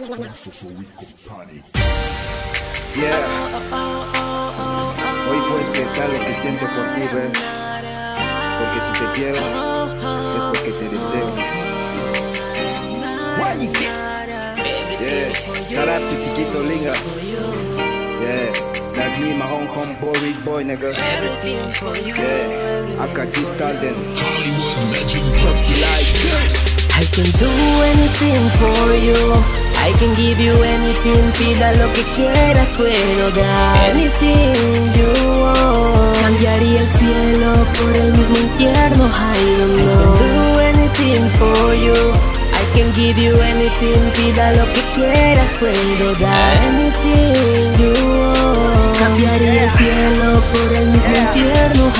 Yeah. Hoy puedes expresar lo que siento por ti, ven. Porque si te quiero, es porque te deseo. Yeah. Shout out to Chiquito Linga. Yeah. That's me, my home home boy, big boy, nigga. Yeah. I got you started. Chubsky like. I can do anything for you. I can give you anything, pida lo que quieras, puedo dar anything you want. Cambiaría el cielo por el mismo infierno, I don't know. I can do anything for you. I can give you anything, pida lo que quieras, puedo dar anything you want. Cambiaría el cielo por el mismo infierno,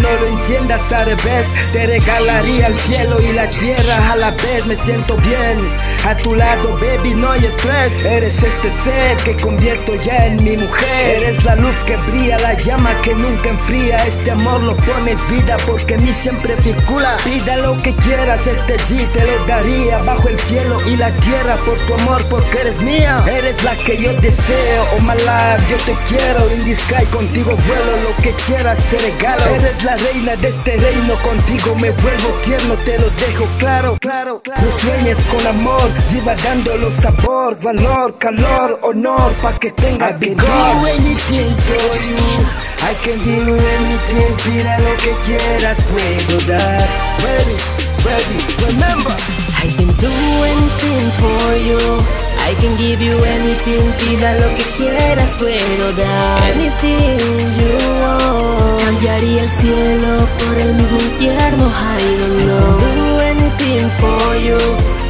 no lo entiendas al revés. Te regalaría el cielo y la tierra a la vez. Me siento bien a tu lado, baby, no hay estrés. Eres este ser que convierto ya en mi mujer. Eres la luz que brilla, la llama que nunca enfría. Este amor lo pones vida porque en mí siempre circula. Pida lo que quieras, este G te lo daría. Bajo el cielo y la tierra por tu amor, porque eres mía. Eres la que yo deseo, oh my life, yo te quiero. In the sky contigo vuelo, lo que quieras te regalo. Eres la reina de este reino, contigo me vuelvo tierno, te lo dejo claro, claro, claro. No sueñes con amor, lleva dándolo sabor, valor, calor, honor, pa' que tenga vigor. I can do anything for you. I can do anything, pida lo que quieras, puedo dar. Ready, ready, remember. I can do anything for you. I can give you anything, pida lo que quieras, puedo dar anything you want. Por el mismo infierno, I don't know. I can do anything for you.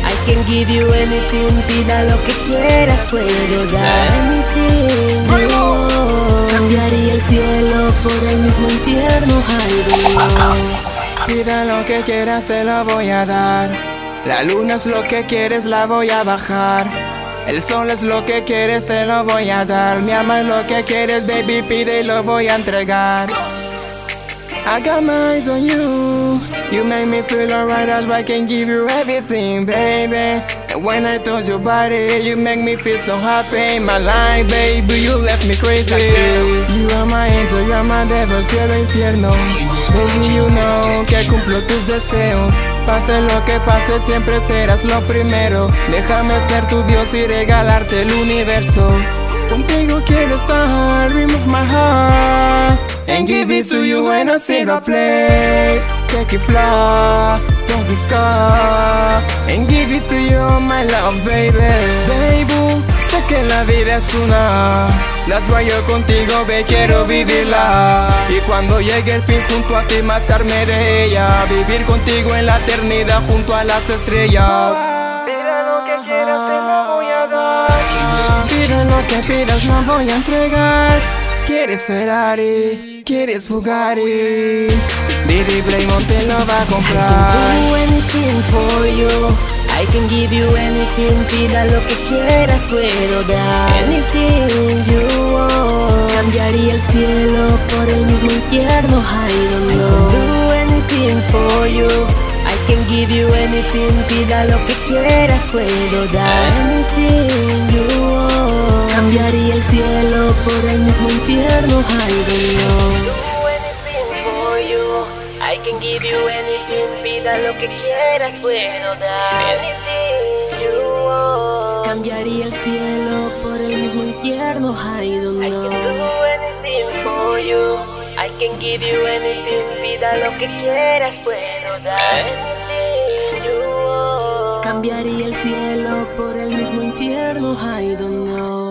I can give you anything, pida lo que quieras, puedo dar anything you want. Cambiaría el cielo por el mismo infierno, I don't know. Pida lo que quieras, te lo voy a dar. La luna es lo que quieres, la voy a bajar. El sol es lo que quieres, te lo voy a dar. Mi alma es lo que quieres, baby, pide y lo voy a entregar. I got my eyes on you. You make me feel alright, as I can give you everything, baby. And when I touch your body, you make me feel so happy in my life, baby. You left me crazy. You are my angel, you are my devil, cielo, infierno. Baby, you know que cumplo tus deseos. Pase lo que pase, siempre serás lo primero. Déjame ser tu Dios y regalarte el universo. Contigo quiero estar, remove my heart And give it to you when I sit up play Take it fly, touch the sky. And give it to you, my love, baby. Baby, sé que la vida es una. Las voy yo contigo, ve, quiero vivirla. Y cuando llegue el fin junto a ti, matarme de ella. Vivir contigo en la eternidad junto a las estrellas. Pida lo que quieras, te lo voy a dar. Pida lo que pidas, no voy a entregar Quieres Ferrari, quieres Bugatti Didi Braymond te lo va a I can comprar do anything for you. I can give you anything, pida lo que quieras, puedo dar anything you want. Cambiaría el cielo por el mismo infierno, I don't know. I can do anything for you. I can give you anything, pida lo que quieras, puedo dar anything por el mismo infierno, I don't know. Do anything for you. I can give you anything, pida lo que quieras, puedo dar anything you want. Cambiaría el cielo por el mismo infierno, I don't know. I can do anything for you. I can give you anything, pida lo que quieras, puedo dar anything you want. Cambiaría el cielo por el mismo infierno, I don't know.